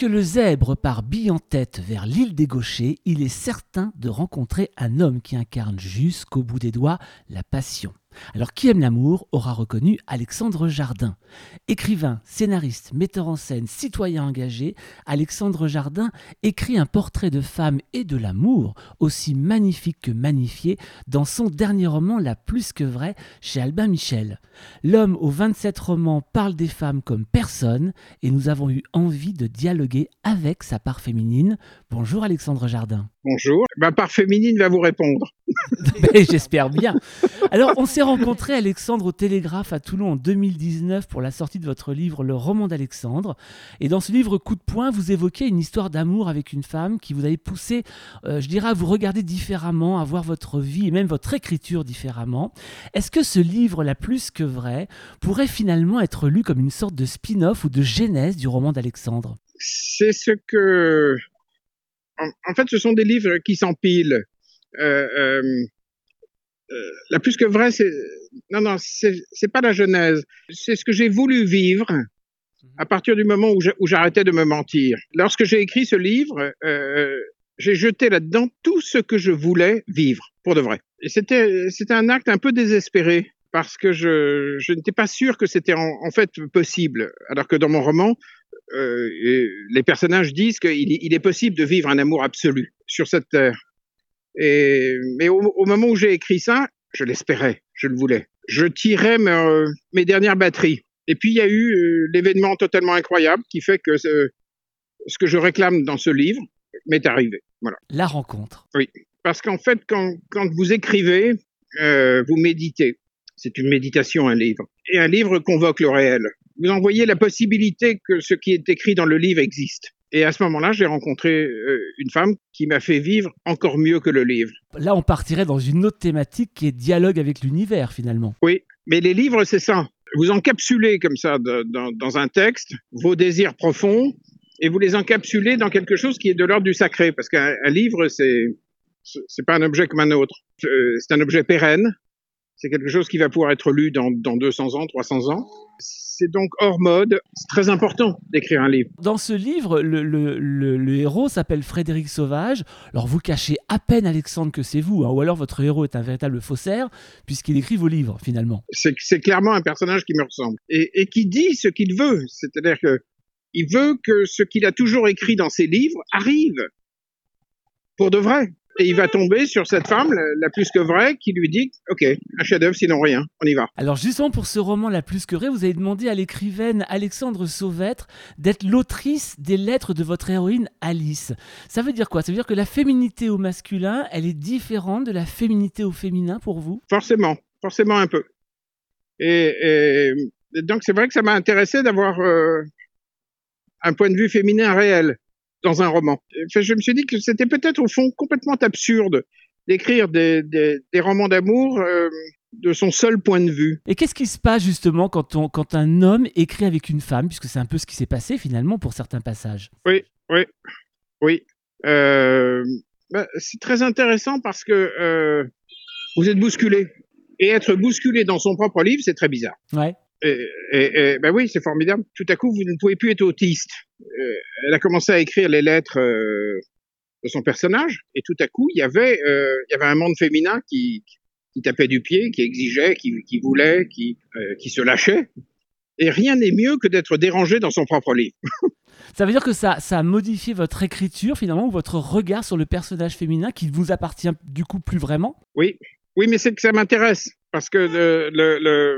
Lorsque le zèbre part bille en tête vers l'île des gauchers, il est certain de rencontrer un homme qui incarne jusqu'au bout des doigts la passion. Alors qui aime l'amour aura reconnu Alexandre Jardin. Écrivain, scénariste, metteur en scène, citoyen engagé, Alexandre Jardin écrit un portrait de femme et de l'amour aussi magnifique que magnifié dans son dernier roman La plus que vrai chez Albin Michel. L'homme aux 27 romans parle des femmes comme personne et nous avons eu envie de dialoguer avec sa part féminine. Bonjour Alexandre Jardin. Bonjour. Ma part féminine va vous répondre. J'espère bien. Alors, on s'est rencontré, Alexandre, au Télégraphe à Toulon en 2019 pour la sortie de votre livre Le roman d'Alexandre. Et dans ce livre Coup de poing, vous évoquez une histoire d'amour avec une femme qui vous avait poussé, euh, je dirais, à vous regarder différemment, à voir votre vie et même votre écriture différemment. Est-ce que ce livre, La plus que vrai, pourrait finalement être lu comme une sorte de spin-off ou de genèse du roman d'Alexandre? C'est ce que. En, fait, ce sont des livres qui s'empilent. Euh, euh, euh, la plus que vrai, c'est non, non, c'est pas la genèse. C'est ce que j'ai voulu vivre à partir du moment où j'arrêtais de me mentir. Lorsque j'ai écrit ce livre, euh, j'ai jeté là-dedans tout ce que je voulais vivre pour de vrai. Et c'était c'était un acte un peu désespéré parce que je, je n'étais pas sûr que c'était en, en, fait possible. Alors que dans mon roman, euh, les personnages disent qu'il il est possible de vivre un amour absolu sur cette terre. Et, mais au, au moment où j'ai écrit ça, je l'espérais, je le voulais. Je tirais mes, euh, mes dernières batteries. Et puis il y a eu euh, l'événement totalement incroyable qui fait que ce, ce que je réclame dans ce livre m'est arrivé. Voilà. La rencontre. Oui, parce qu'en fait, quand, quand vous écrivez, euh, vous méditez. C'est une méditation, un livre. Et un livre convoque le réel. Vous envoyez la possibilité que ce qui est écrit dans le livre existe. Et à ce moment-là, j'ai rencontré euh, une femme qui m'a fait vivre encore mieux que le livre. Là, on partirait dans une autre thématique qui est dialogue avec l'univers, finalement. Oui, mais les livres, c'est ça. Vous encapsulez comme ça dans, un texte vos désirs profonds et vous les encapsulez dans quelque chose qui est de l'ordre du sacré. Parce qu'un livre, c'est c'est pas un objet comme un autre. Euh, c'est un objet pérenne. C'est quelque chose qui va pouvoir être lu dans, dans 200 ans, 300 ans c'est donc hors mode. C'est très important d'écrire un livre. Dans ce livre, le, héros s'appelle Frédéric Sauvage. Alors vous cachez à peine Alexandre que c'est vous, hein, ou alors votre héros est un véritable faussaire, puisqu'il écrit vos livres finalement. C'est clairement un personnage qui me ressemble et, qui dit ce qu'il veut. C'est-à-dire que il veut que ce qu'il a toujours écrit dans ses livres arrive pour de vrai et il va tomber sur cette femme, la, plus que vraie, qui lui dit Ok, un chef-d'œuvre, sinon rien, on y va. Alors, justement, pour ce roman La plus que vraie, vous avez demandé à l'écrivaine Alexandre Sauvêtre d'être l'autrice des lettres de votre héroïne Alice. Ça veut dire quoi? Ça veut dire que la féminité au masculin, elle est différente de la féminité au féminin pour vous? Forcément, forcément un peu. Et, donc, c'est vrai que ça m'a intéressé d'avoir euh, un point de vue féminin réel dans un roman. je me suis dit que c'était peut-être au fond complètement absurde d'écrire des, romans d'amour euh, de son seul point de vue. Et qu'est-ce qui se passe justement quand, on, quand un homme écrit avec une femme, puisque c'est un peu ce qui s'est passé finalement pour certains passages? Oui, oui, oui. Euh, bah, c'est très intéressant parce que euh, vous êtes bousculé. Et être bousculé dans son propre livre, c'est très bizarre. Ouais. Et, ben oui, c'est formidable. Tout à coup, vous ne pouvez plus être autiste. Euh, elle a commencé à écrire les lettres euh, de son personnage, et tout à coup, il y avait, euh, il y avait un monde féminin qui, qui tapait du pied, qui exigeait, qui, qui voulait, qui, qui se lâchait. Et rien n'est mieux que d'être dérangé dans son propre livre. ça veut dire que ça, ça a modifié votre écriture, finalement, votre regard sur le personnage féminin qui vous appartient du coup plus vraiment? Oui, oui, mais c'est que ça m'intéresse parce que le, le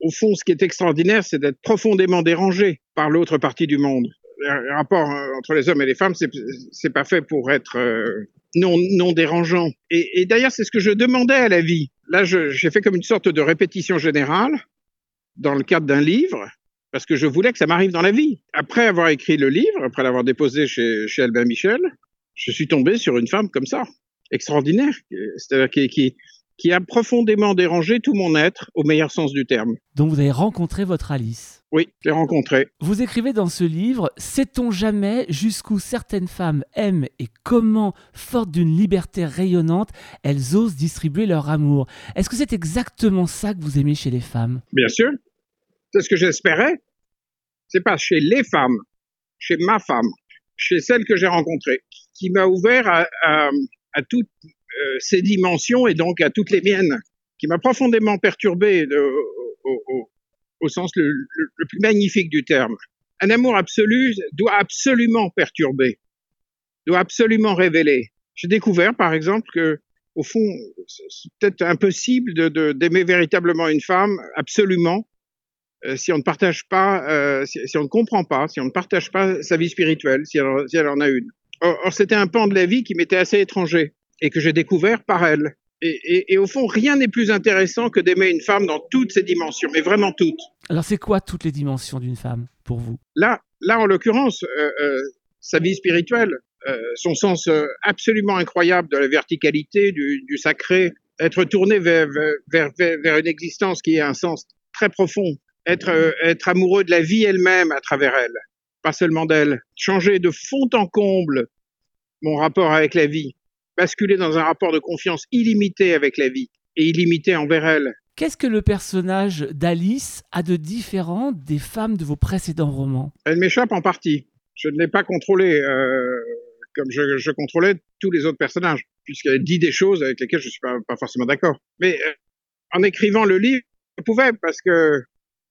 au fond, ce qui est extraordinaire, c'est d'être profondément dérangé par l'autre partie du monde. Le rapport euh, entre les hommes et les femmes, c'est pas fait pour être euh, non, non dérangeant. Et, d'ailleurs, c'est ce que je demandais à la vie. Là, j'ai fait comme une sorte de répétition générale dans le cadre d'un livre, parce que je voulais que ça m'arrive dans la vie. Après avoir écrit le livre, après l'avoir déposé chez, chez Albin Michel, je suis tombé sur une femme comme ça, extraordinaire, c'est-à-dire qui, qui a profondément dérangé tout mon être, au meilleur sens du terme. Donc vous avez rencontré votre Alice Oui, je l'ai rencontrée. Vous écrivez dans ce livre Sait-on jamais jusqu'où certaines femmes aiment et comment, fortes d'une liberté rayonnante, elles osent distribuer leur amour? Est-ce que c'est exactement ça que vous aimez chez les femmes? Bien sûr. C'est ce que j'espérais. C'est pas chez les femmes, chez ma femme, chez celle que j'ai rencontrée, qui m'a ouvert à, à, à toutes euh, ces dimensions et donc à toutes les miennes, qui m'a profondément perturbé de, au, au, au, sens le, le, plus magnifique du terme. Un amour absolu doit absolument perturber, doit absolument révéler. J'ai découvert, par exemple, que au fond, c'est peut-être impossible de, d'aimer véritablement une femme, absolument, euh, si on ne partage pas, euh, si, si, on ne comprend pas, si on ne partage pas sa vie spirituelle, si elle, si elle en a une. Or, or c'était un pan de la vie qui m'était assez étranger et que j'ai découvert par elle. Et, et, et, au fond, rien n'est plus intéressant que d'aimer une femme dans toutes ses dimensions, mais vraiment toutes. Alors, c'est quoi toutes les dimensions d'une femme pour vous? Là, là, en l'occurrence, euh, euh, sa vie spirituelle, euh, son sens euh, absolument incroyable de la verticalité, du, du sacré, être tourné vers, vers, vers, vers, une existence qui a un sens très profond, être, euh, être amoureux de la vie elle-même à travers elle, pas seulement d'elle, changer de fond en comble mon rapport avec la vie, basculer dans un rapport de confiance illimité avec la vie et illimité envers elle. Qu'est-ce que le personnage d'Alice a de différent des femmes de vos précédents romans? Elle m'échappe en partie. Je ne l'ai pas contrôlée euh, comme je, je, contrôlais tous les autres personnages, puisqu'elle dit des choses avec lesquelles je ne suis pas, pas forcément d'accord. Mais euh, en écrivant le livre, je pouvais, parce que,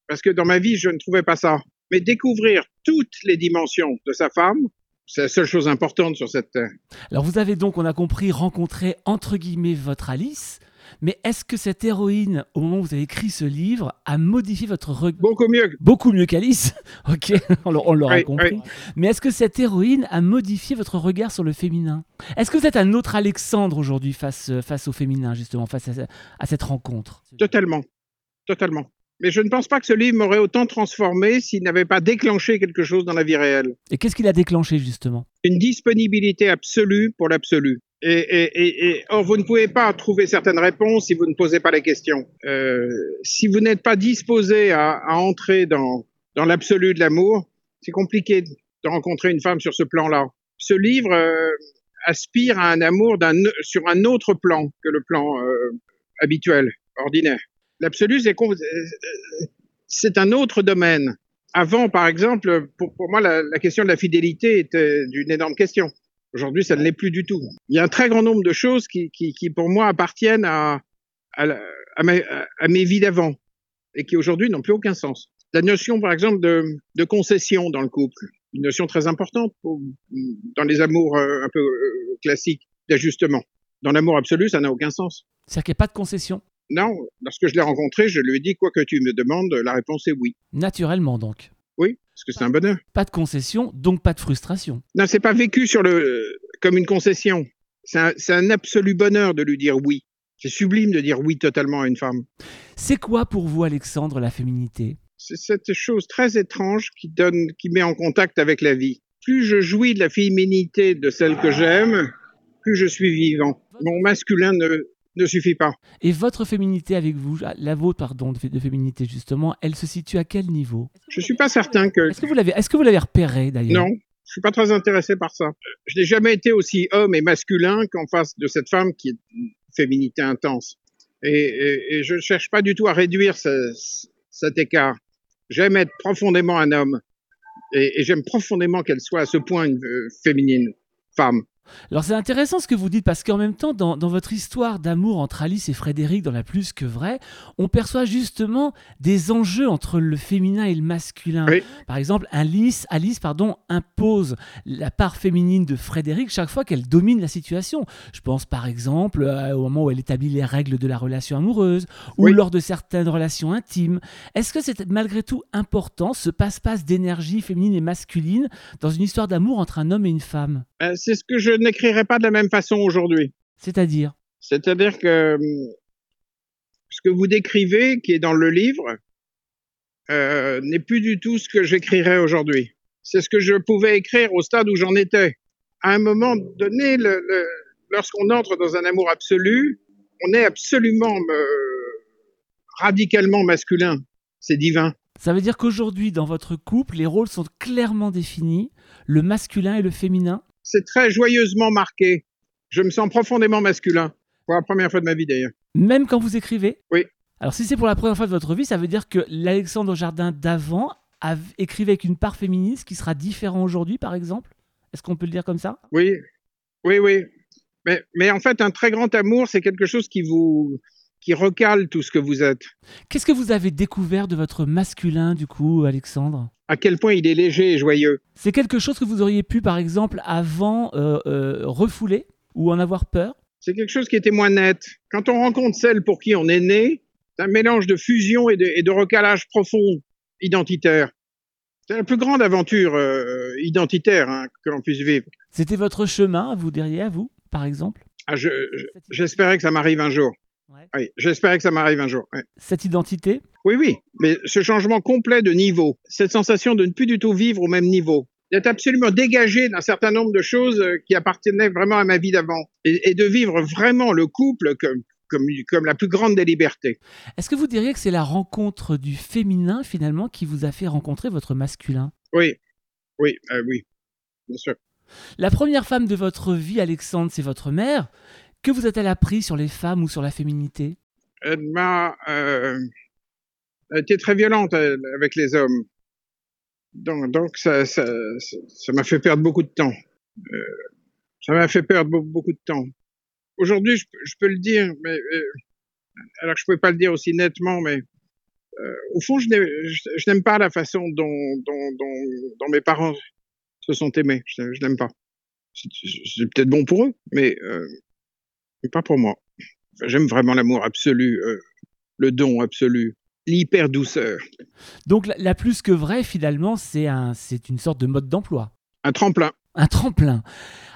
parce que dans ma vie, je ne trouvais pas ça. Mais découvrir toutes les dimensions de sa femme, c'est la seule chose importante sur cette terre. Alors vous avez donc, on a compris, rencontré entre guillemets votre Alice. Mais est-ce que cette héroïne, au moment où vous avez écrit ce livre, a modifié votre regard Beaucoup mieux. Beaucoup mieux qu'Alice. ok, on l'aura oui, compris. Oui. Mais est-ce que cette héroïne a modifié votre regard sur le féminin? Est-ce que vous êtes un autre Alexandre aujourd'hui face, face au féminin, justement, face à, à cette rencontre? Totalement. Totalement. Mais je ne pense pas que ce livre m'aurait autant transformé s'il n'avait pas déclenché quelque chose dans la vie réelle. Et qu'est-ce qu'il a déclenché justement? Une disponibilité absolue pour l'absolu. Et, et, et, et, or, vous ne pouvez pas trouver certaines réponses si vous ne posez pas les questions. Euh, si vous n'êtes pas disposé à, à entrer dans, dans l'absolu de l'amour, c'est compliqué de rencontrer une femme sur ce plan-là. Ce livre euh, aspire à un amour un, sur un autre plan que le plan euh, habituel, ordinaire. L'absolu, c'est c'est un autre domaine. Avant, par exemple, pour, moi, la, question de la fidélité était d'une énorme question. Aujourd'hui, ça ne l'est plus du tout. Il y a un très grand nombre de choses qui, pour moi, appartiennent à, mes, vies d'avant et qui aujourd'hui n'ont plus aucun sens. La notion, par exemple, de, concession dans le couple, une notion très importante dans les amours euh, un peu euh, classiques d'ajustement. Dans l'amour absolu, ça n'a aucun sens. C'est-à-dire qu'il n'y a pas de concession non, lorsque je l'ai rencontré, je lui ai dit quoi que tu me demandes, la réponse est oui. Naturellement donc. Oui, parce que c'est un bonheur. Pas de concession, donc pas de frustration. Non, c'est pas vécu sur le comme une concession. C'est un, un, absolu bonheur de lui dire oui. C'est sublime de dire oui totalement à une femme. C'est quoi pour vous, Alexandre, la féminité? C'est cette chose très étrange qui donne, qui met en contact avec la vie. Plus je jouis de la féminité de celle que j'aime, plus je suis vivant. Mon masculin ne, ne suffit pas. Et votre féminité avec vous, la vôtre, pardon, de, féminité justement, elle se situe à quel niveau? Je suis pas certain que. Est-ce que vous l'avez, est-ce que vous l'avez repéré d'ailleurs? Non, je suis pas très intéressé par ça. Je n'ai jamais été aussi homme et masculin qu'en face de cette femme qui est une féminité intense. Et, et, et je ne cherche pas du tout à réduire ce, cet écart. J'aime être profondément un homme et, et j'aime profondément qu'elle soit à ce point une euh, féminine femme. Alors c'est intéressant ce que vous dites parce qu'en même temps, dans, dans votre histoire d'amour entre Alice et Frédéric, dans la plus que vraie, on perçoit justement des enjeux entre le féminin et le masculin. Oui. Par exemple, Alice, Alice pardon, impose la part féminine de Frédéric chaque fois qu'elle domine la situation. Je pense par exemple euh, au moment où elle établit les règles de la relation amoureuse ou oui. lors de certaines relations intimes. Est-ce que c'est malgré tout important ce passe-passe d'énergie féminine et masculine dans une histoire d'amour entre un homme et une femme? Euh, C'est ce que je n'écrirai pas de la même façon aujourd'hui. C'est-à-dire? C'est-à-dire que ce que vous décrivez, qui est dans le livre, euh, n'est plus du tout ce que j'écrirais aujourd'hui. C'est ce que je pouvais écrire au stade où j'en étais. À un moment donné, le, le, lorsqu'on entre dans un amour absolu, on est absolument euh, radicalement masculin. C'est divin. Ça veut dire qu'aujourd'hui, dans votre couple, les rôles sont clairement définis, le masculin et le féminin c'est très joyeusement marqué. Je me sens profondément masculin. Pour la première fois de ma vie d'ailleurs. Même quand vous écrivez Oui. Alors si c'est pour la première fois de votre vie, ça veut dire que l'Alexandre Jardin d'avant écrivait avec une part féministe qui sera différent aujourd'hui, par exemple? Est-ce qu'on peut le dire comme ça? Oui, oui, oui. Mais, mais en fait, un très grand amour, c'est quelque chose qui vous qui recale tout ce que vous êtes. Qu'est-ce que vous avez découvert de votre masculin, du coup, Alexandre? À quel point il est léger et joyeux. C'est quelque chose que vous auriez pu, par exemple, avant euh, euh, refouler ou en avoir peur? C'est quelque chose qui était moins net. Quand on rencontre celle pour qui on est né, c'est un mélange de fusion et de, et de recalage profond identitaire. C'est la plus grande aventure euh, identitaire hein, que l'on puisse vivre. C'était votre chemin, vous diriez, à vous, par exemple? Ah, J'espérais que ça m'arrive un jour. Oui, j'espérais que ça m'arrive un jour. Cette identité? Oui, oui, mais ce changement complet de niveau, cette sensation de ne plus du tout vivre au même niveau, d'être absolument dégagé d'un certain nombre de choses euh, qui appartenaient vraiment à ma vie d'avant, et, et, de vivre vraiment le couple comme, comme, comme la plus grande des libertés. Est-ce que vous diriez que c'est la rencontre du féminin finalement qui vous a fait rencontrer votre masculin? Oui, oui, euh, oui, bien sûr. La première femme de votre vie, Alexandre, c'est votre mère. Que vous a-t-elle appris sur les femmes ou sur la féminité? Elle m'a euh, été très violente avec les hommes. Donc, donc ça, ça, ça m'a fait perdre beaucoup de temps. Euh, ça m'a fait perdre beaucoup de temps aujourd'hui, je, peux le dire, mais euh, alors que je pouvais pas le dire aussi nettement, mais euh, au fond, je n'aime pas la façon dont, dont, dont, dont, mes parents se sont aimés. Je, je n'aime pas. C'est peut-être bon pour eux, mais, euh, mais pas pour moi. Enfin, J'aime vraiment l'amour absolu, euh, le don absolu, l'hyper douceur. Donc la, la, plus que vraie, finalement, c'est un, c'est une sorte de mode d'emploi. Un tremplin. Un tremplin.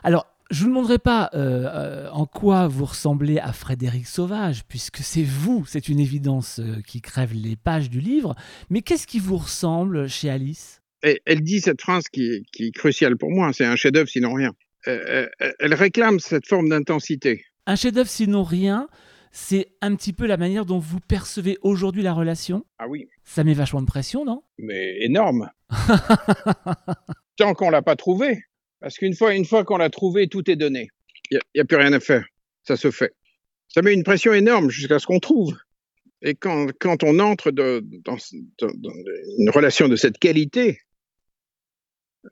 Alors, je ne vous demanderai pas euh, euh, en quoi vous ressemblez à Frédéric Sauvage, puisque c'est vous, c'est une évidence euh, qui crève les pages du livre, mais qu'est-ce qui vous ressemble chez Alice? Elle, elle, dit cette phrase qui est, qui est cruciale pour moi, c'est un chef-d'œuvre sinon rien. Elle réclame cette forme d'intensité. Un chef-d'œuvre sinon rien, c'est un petit peu la manière dont vous percevez aujourd'hui la relation Ah oui. Ça met vachement de pression, non? Mais énorme. Tant qu'on l'a pas trouvé. Parce qu'une fois, une fois qu'on l'a trouvé, tout est donné. Il n'y a, a, plus rien à faire. Ça se fait. Ça met une pression énorme jusqu'à ce qu'on trouve. Et quand, quand on entre de, dans, dans, dans, une relation de cette qualité,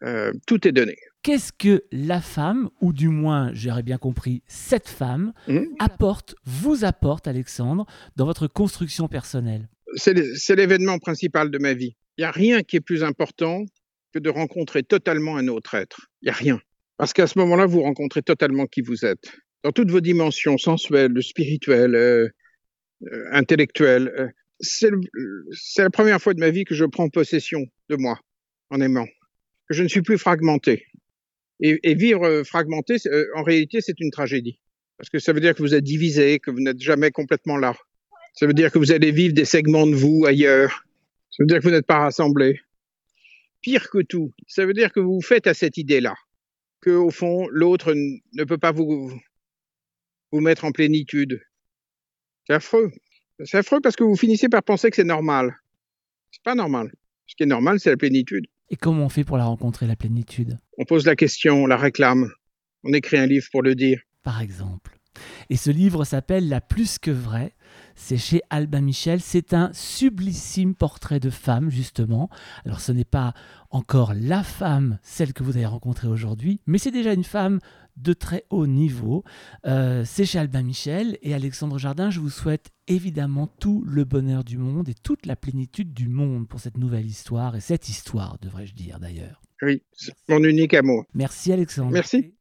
euh, tout est donné. Qu'est-ce que la femme, ou du moins, j'aurais bien compris, cette femme, mmh. apporte, vous apporte, Alexandre, dans votre construction personnelle? C'est l'événement principal de ma vie. Il n'y a rien qui est plus important que de rencontrer totalement un autre être. Il n'y a rien. Parce qu'à ce moment-là, vous rencontrez totalement qui vous êtes. Dans toutes vos dimensions sensuelles, spirituelles, euh, euh, intellectuelles. Euh, c'est la première fois de ma vie que je prends possession de moi en aimant. Que je ne suis plus fragmenté. Et, et vivre fragmenté, en réalité, c'est une tragédie. Parce que ça veut dire que vous êtes divisé, que vous n'êtes jamais complètement là. Ça veut dire que vous allez vivre des segments de vous ailleurs. Ça veut dire que vous n'êtes pas rassemblés pire que tout, ça veut dire que vous faites à cette idée-là, que au fond l'autre ne peut pas vous vous mettre en plénitude. C'est affreux. C'est affreux parce que vous finissez par penser que c'est normal. C'est pas normal. Ce qui est normal, c'est la plénitude. Et comment on fait pour la rencontrer, la plénitude? On pose la question, on la réclame. On écrit un livre pour le dire. Par exemple. Et ce livre s'appelle La plus que vraie. C'est chez Albin Michel. C'est un sublissime portrait de femme, justement. Alors, ce n'est pas encore la femme, celle que vous avez rencontrée aujourd'hui, mais c'est déjà une femme de très haut niveau. Euh, c'est chez Albin Michel et Alexandre Jardin. Je vous souhaite évidemment tout le bonheur du monde et toute la plénitude du monde pour cette nouvelle histoire et cette histoire, devrais-je dire d'ailleurs. Oui, mon unique amour. Merci Alexandre. Merci.